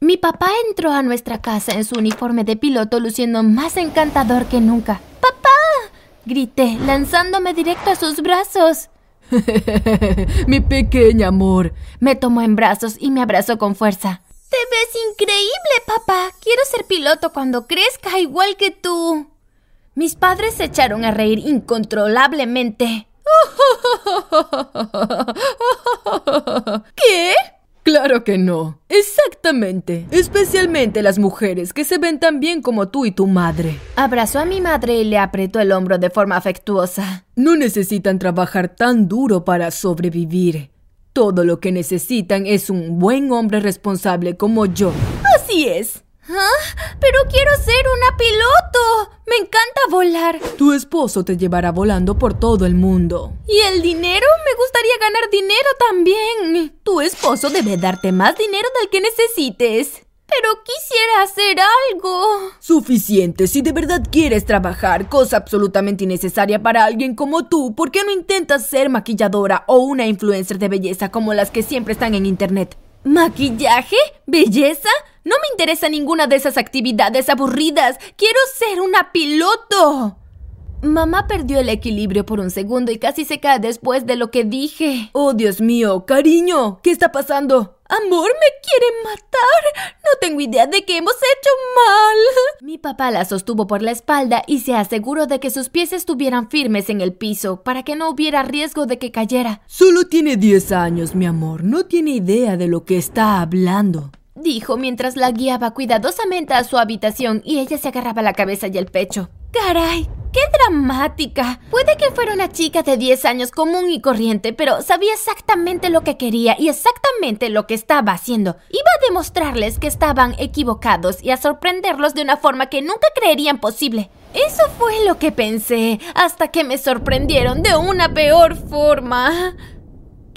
Mi papá entró a nuestra casa en su uniforme de piloto luciendo más encantador que nunca. ¡Papá! grité, lanzándome directo a sus brazos. Mi pequeña amor. Me tomó en brazos y me abrazó con fuerza. Te ves increíble, papá. Quiero ser piloto cuando crezca igual que tú. Mis padres se echaron a reír incontrolablemente. ¿Qué? Claro que no. Exactamente. Especialmente las mujeres que se ven tan bien como tú y tu madre. Abrazó a mi madre y le apretó el hombro de forma afectuosa. No necesitan trabajar tan duro para sobrevivir. Todo lo que necesitan es un buen hombre responsable como yo. Así es. ¿Ah? Pero quiero ser una piloto. Me encanta volar. Tu esposo te llevará volando por todo el mundo. ¿Y el dinero? Me gustaría ganar dinero también. Tu esposo debe darte más dinero del que necesites. Pero quisiera hacer algo. Suficiente. Si de verdad quieres trabajar, cosa absolutamente innecesaria para alguien como tú, ¿por qué no intentas ser maquilladora o una influencer de belleza como las que siempre están en internet? ¿Maquillaje? ¿Belleza? No me interesa ninguna de esas actividades aburridas. Quiero ser una piloto. Mamá perdió el equilibrio por un segundo y casi se cae después de lo que dije. Oh, Dios mío, cariño, ¿qué está pasando? Amor, me quieren matar. No tengo idea de qué hemos hecho mal. Mi papá la sostuvo por la espalda y se aseguró de que sus pies estuvieran firmes en el piso para que no hubiera riesgo de que cayera. Solo tiene 10 años, mi amor. No tiene idea de lo que está hablando dijo mientras la guiaba cuidadosamente a su habitación y ella se agarraba la cabeza y el pecho. Caray, ¡Qué dramática! Puede que fuera una chica de 10 años común y corriente, pero sabía exactamente lo que quería y exactamente lo que estaba haciendo. Iba a demostrarles que estaban equivocados y a sorprenderlos de una forma que nunca creerían posible. Eso fue lo que pensé, hasta que me sorprendieron de una peor forma.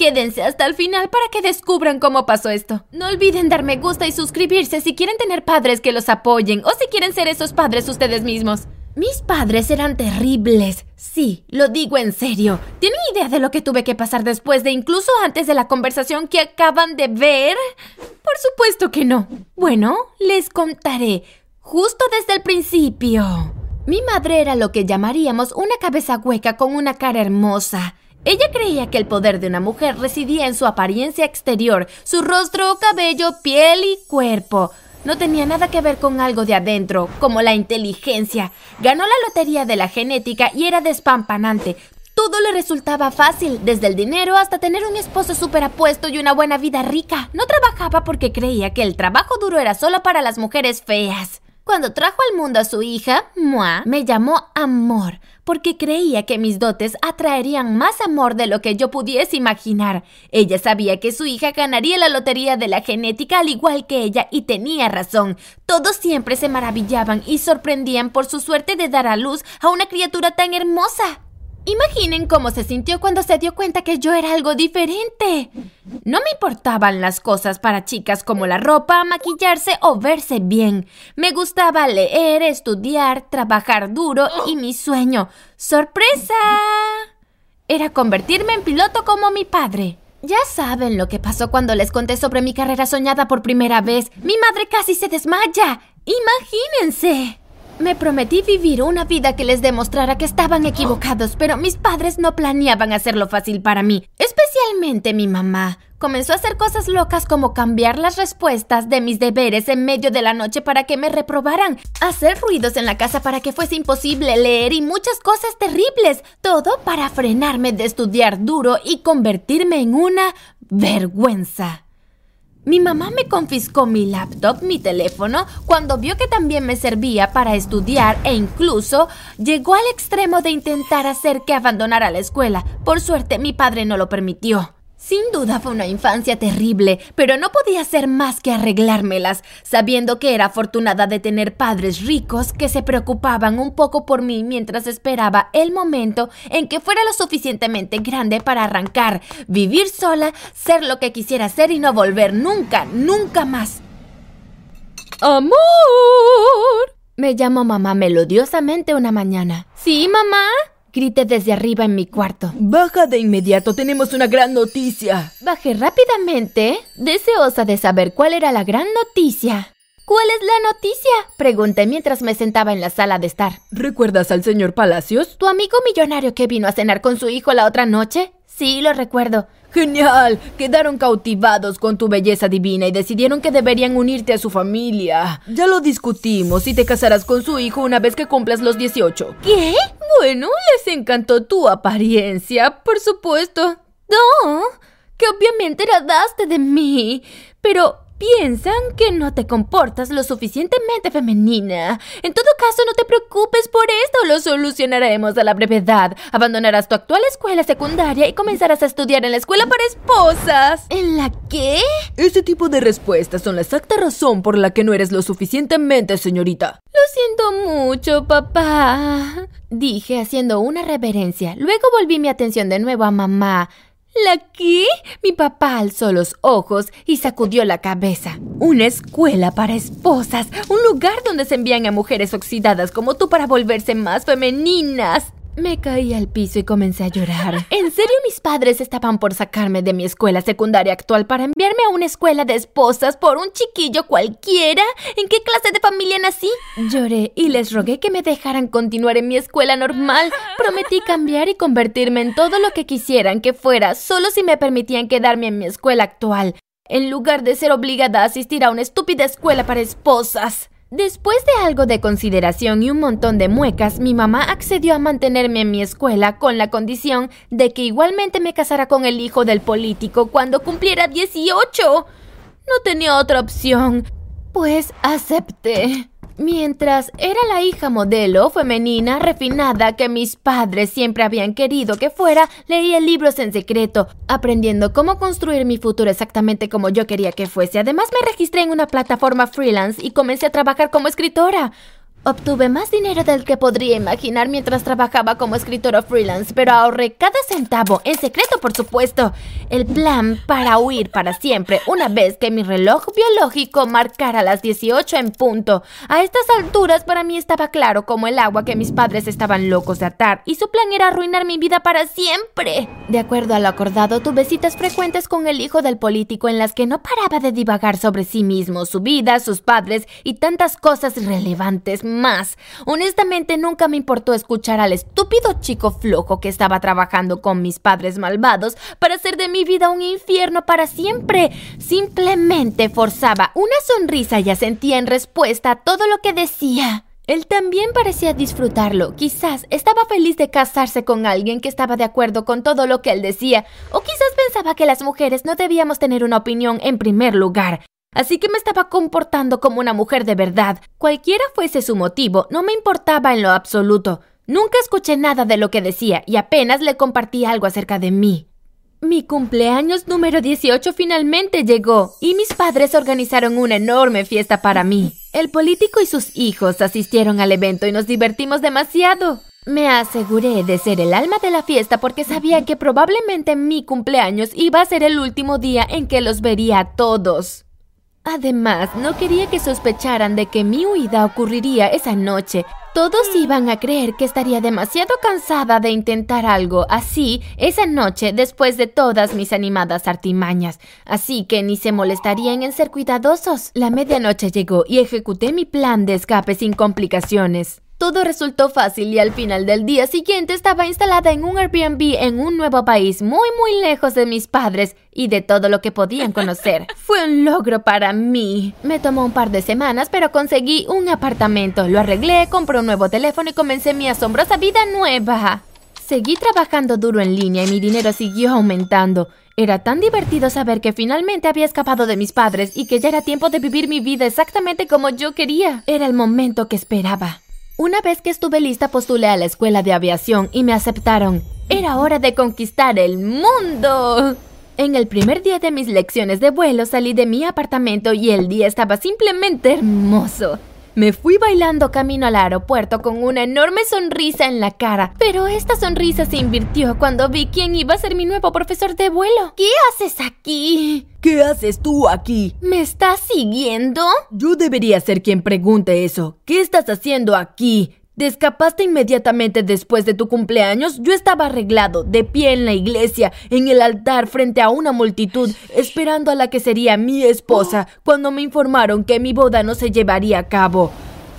Quédense hasta el final para que descubran cómo pasó esto. No olviden dar me gusta y suscribirse si quieren tener padres que los apoyen o si quieren ser esos padres ustedes mismos. Mis padres eran terribles. Sí, lo digo en serio. ¿Tienen idea de lo que tuve que pasar después de incluso antes de la conversación que acaban de ver? Por supuesto que no. Bueno, les contaré. Justo desde el principio. Mi madre era lo que llamaríamos una cabeza hueca con una cara hermosa. Ella creía que el poder de una mujer residía en su apariencia exterior, su rostro, cabello, piel y cuerpo. No tenía nada que ver con algo de adentro, como la inteligencia. Ganó la lotería de la genética y era despampanante. Todo le resultaba fácil, desde el dinero hasta tener un esposo súper apuesto y una buena vida rica. No trabajaba porque creía que el trabajo duro era solo para las mujeres feas. Cuando trajo al mundo a su hija, Mua, me llamó Amor, porque creía que mis dotes atraerían más amor de lo que yo pudiese imaginar. Ella sabía que su hija ganaría la lotería de la genética al igual que ella y tenía razón. Todos siempre se maravillaban y sorprendían por su suerte de dar a luz a una criatura tan hermosa. Imaginen cómo se sintió cuando se dio cuenta que yo era algo diferente. No me importaban las cosas para chicas como la ropa, maquillarse o verse bien. Me gustaba leer, estudiar, trabajar duro y mi sueño, sorpresa, era convertirme en piloto como mi padre. Ya saben lo que pasó cuando les conté sobre mi carrera soñada por primera vez. Mi madre casi se desmaya. Imagínense. Me prometí vivir una vida que les demostrara que estaban equivocados, pero mis padres no planeaban hacerlo fácil para mí, especialmente mi mamá. Comenzó a hacer cosas locas como cambiar las respuestas de mis deberes en medio de la noche para que me reprobaran, hacer ruidos en la casa para que fuese imposible leer y muchas cosas terribles, todo para frenarme de estudiar duro y convertirme en una vergüenza. Mi mamá me confiscó mi laptop, mi teléfono, cuando vio que también me servía para estudiar e incluso llegó al extremo de intentar hacer que abandonara la escuela. Por suerte mi padre no lo permitió. Sin duda fue una infancia terrible, pero no podía hacer más que arreglármelas, sabiendo que era afortunada de tener padres ricos que se preocupaban un poco por mí mientras esperaba el momento en que fuera lo suficientemente grande para arrancar, vivir sola, ser lo que quisiera ser y no volver nunca, nunca más. ¡Amor! Me llamó mamá melodiosamente una mañana. ¿Sí, mamá? Grité desde arriba en mi cuarto. Baja de inmediato, tenemos una gran noticia. Bajé rápidamente, deseosa de saber cuál era la gran noticia. ¿Cuál es la noticia? Pregunté mientras me sentaba en la sala de estar. ¿Recuerdas al señor Palacios? ¿Tu amigo millonario que vino a cenar con su hijo la otra noche? Sí, lo recuerdo. Genial. Quedaron cautivados con tu belleza divina y decidieron que deberían unirte a su familia. Ya lo discutimos y te casarás con su hijo una vez que cumplas los 18. ¿Qué? Bueno, les encantó tu apariencia, por supuesto. No, que obviamente heradaste de mí. Pero Piensan que no te comportas lo suficientemente femenina. En todo caso, no te preocupes por esto, lo solucionaremos a la brevedad. Abandonarás tu actual escuela secundaria y comenzarás a estudiar en la escuela para esposas. ¿En la qué? Ese tipo de respuestas son la exacta razón por la que no eres lo suficientemente señorita. Lo siento mucho, papá. Dije haciendo una reverencia. Luego volví mi atención de nuevo a mamá. ¿La qué? Mi papá alzó los ojos y sacudió la cabeza. Una escuela para esposas, un lugar donde se envían a mujeres oxidadas como tú para volverse más femeninas. Me caí al piso y comencé a llorar. ¿En serio mis padres estaban por sacarme de mi escuela secundaria actual para enviarme a una escuela de esposas por un chiquillo cualquiera? ¿En qué clase de familia nací? Lloré y les rogué que me dejaran continuar en mi escuela normal. Prometí cambiar y convertirme en todo lo que quisieran que fuera, solo si me permitían quedarme en mi escuela actual, en lugar de ser obligada a asistir a una estúpida escuela para esposas. Después de algo de consideración y un montón de muecas, mi mamá accedió a mantenerme en mi escuela con la condición de que igualmente me casara con el hijo del político cuando cumpliera 18. No tenía otra opción, pues acepté. Mientras era la hija modelo, femenina, refinada que mis padres siempre habían querido que fuera, leía libros en secreto, aprendiendo cómo construir mi futuro exactamente como yo quería que fuese. Además me registré en una plataforma freelance y comencé a trabajar como escritora. Obtuve más dinero del que podría imaginar mientras trabajaba como escritora freelance, pero ahorré cada centavo, en secreto por supuesto. El plan para huir para siempre, una vez que mi reloj biológico marcara las 18 en punto. A estas alturas para mí estaba claro como el agua que mis padres estaban locos de atar, y su plan era arruinar mi vida para siempre. De acuerdo a lo acordado, tuve citas frecuentes con el hijo del político en las que no paraba de divagar sobre sí mismo, su vida, sus padres y tantas cosas irrelevantes más. Honestamente nunca me importó escuchar al estúpido chico flojo que estaba trabajando con mis padres malvados para hacer de mi vida un infierno para siempre. Simplemente forzaba una sonrisa y asentía en respuesta a todo lo que decía. Él también parecía disfrutarlo. Quizás estaba feliz de casarse con alguien que estaba de acuerdo con todo lo que él decía, o quizás pensaba que las mujeres no debíamos tener una opinión en primer lugar. Así que me estaba comportando como una mujer de verdad. Cualquiera fuese su motivo, no me importaba en lo absoluto. Nunca escuché nada de lo que decía y apenas le compartí algo acerca de mí. Mi cumpleaños número 18 finalmente llegó y mis padres organizaron una enorme fiesta para mí. El político y sus hijos asistieron al evento y nos divertimos demasiado. Me aseguré de ser el alma de la fiesta porque sabía que probablemente mi cumpleaños iba a ser el último día en que los vería a todos. Además, no quería que sospecharan de que mi huida ocurriría esa noche. Todos iban a creer que estaría demasiado cansada de intentar algo así esa noche después de todas mis animadas artimañas, así que ni se molestarían en ser cuidadosos. La medianoche llegó y ejecuté mi plan de escape sin complicaciones. Todo resultó fácil y al final del día siguiente estaba instalada en un Airbnb en un nuevo país muy muy lejos de mis padres y de todo lo que podían conocer. Fue un logro para mí. Me tomó un par de semanas, pero conseguí un apartamento, lo arreglé, compré un nuevo teléfono y comencé mi asombrosa vida nueva. Seguí trabajando duro en línea y mi dinero siguió aumentando. Era tan divertido saber que finalmente había escapado de mis padres y que ya era tiempo de vivir mi vida exactamente como yo quería. Era el momento que esperaba. Una vez que estuve lista postulé a la escuela de aviación y me aceptaron. Era hora de conquistar el mundo. En el primer día de mis lecciones de vuelo salí de mi apartamento y el día estaba simplemente hermoso. Me fui bailando camino al aeropuerto con una enorme sonrisa en la cara, pero esta sonrisa se invirtió cuando vi quién iba a ser mi nuevo profesor de vuelo. ¿Qué haces aquí? ¿Qué haces tú aquí? ¿Me estás siguiendo? Yo debería ser quien pregunte eso. ¿Qué estás haciendo aquí? Te escapaste inmediatamente después de tu cumpleaños. Yo estaba arreglado, de pie en la iglesia, en el altar, frente a una multitud, esperando a la que sería mi esposa, cuando me informaron que mi boda no se llevaría a cabo.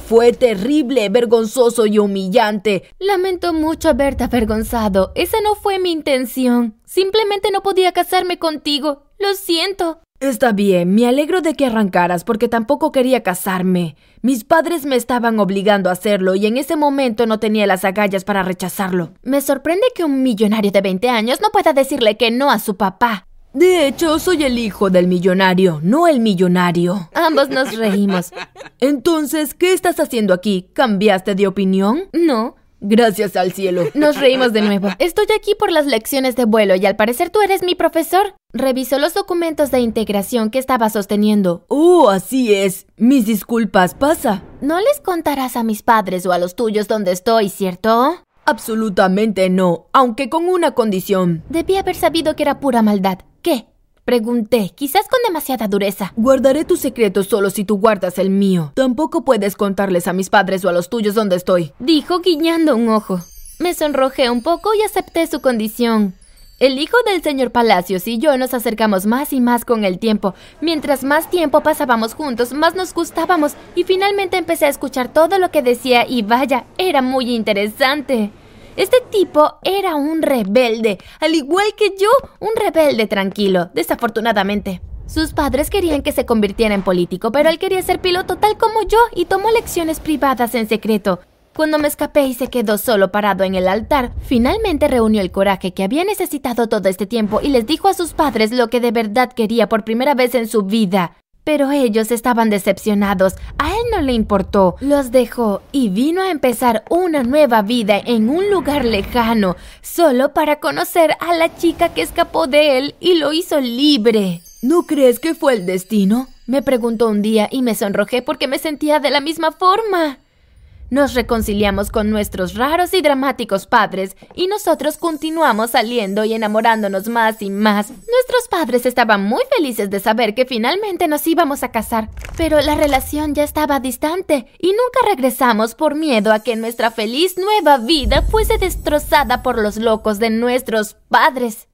Fue terrible, vergonzoso y humillante. Lamento mucho haberte avergonzado. Esa no fue mi intención. Simplemente no podía casarme contigo. Lo siento. Está bien, me alegro de que arrancaras porque tampoco quería casarme. Mis padres me estaban obligando a hacerlo y en ese momento no tenía las agallas para rechazarlo. Me sorprende que un millonario de 20 años no pueda decirle que no a su papá. De hecho, soy el hijo del millonario, no el millonario. Ambos nos reímos. Entonces, ¿qué estás haciendo aquí? ¿Cambiaste de opinión? No. Gracias al cielo. Nos reímos de nuevo. Estoy aquí por las lecciones de vuelo y al parecer tú eres mi profesor. Revisó los documentos de integración que estaba sosteniendo. Oh, así es. Mis disculpas, pasa. No les contarás a mis padres o a los tuyos dónde estoy, ¿cierto? Absolutamente no, aunque con una condición. Debí haber sabido que era pura maldad. ¿Qué? Pregunté, quizás con demasiada dureza. Guardaré tu secreto solo si tú guardas el mío. Tampoco puedes contarles a mis padres o a los tuyos dónde estoy. Dijo guiñando un ojo. Me sonrojé un poco y acepté su condición. El hijo del señor Palacios y yo nos acercamos más y más con el tiempo. Mientras más tiempo pasábamos juntos, más nos gustábamos y finalmente empecé a escuchar todo lo que decía y vaya, era muy interesante. Este tipo era un rebelde, al igual que yo, un rebelde tranquilo, desafortunadamente. Sus padres querían que se convirtiera en político, pero él quería ser piloto tal como yo y tomó lecciones privadas en secreto. Cuando me escapé y se quedó solo parado en el altar, finalmente reunió el coraje que había necesitado todo este tiempo y les dijo a sus padres lo que de verdad quería por primera vez en su vida. Pero ellos estaban decepcionados. A él no le importó. Los dejó y vino a empezar una nueva vida en un lugar lejano, solo para conocer a la chica que escapó de él y lo hizo libre. ¿No crees que fue el destino? Me preguntó un día y me sonrojé porque me sentía de la misma forma. Nos reconciliamos con nuestros raros y dramáticos padres y nosotros continuamos saliendo y enamorándonos más y más. Nuestros padres estaban muy felices de saber que finalmente nos íbamos a casar, pero la relación ya estaba distante y nunca regresamos por miedo a que nuestra feliz nueva vida fuese destrozada por los locos de nuestros padres.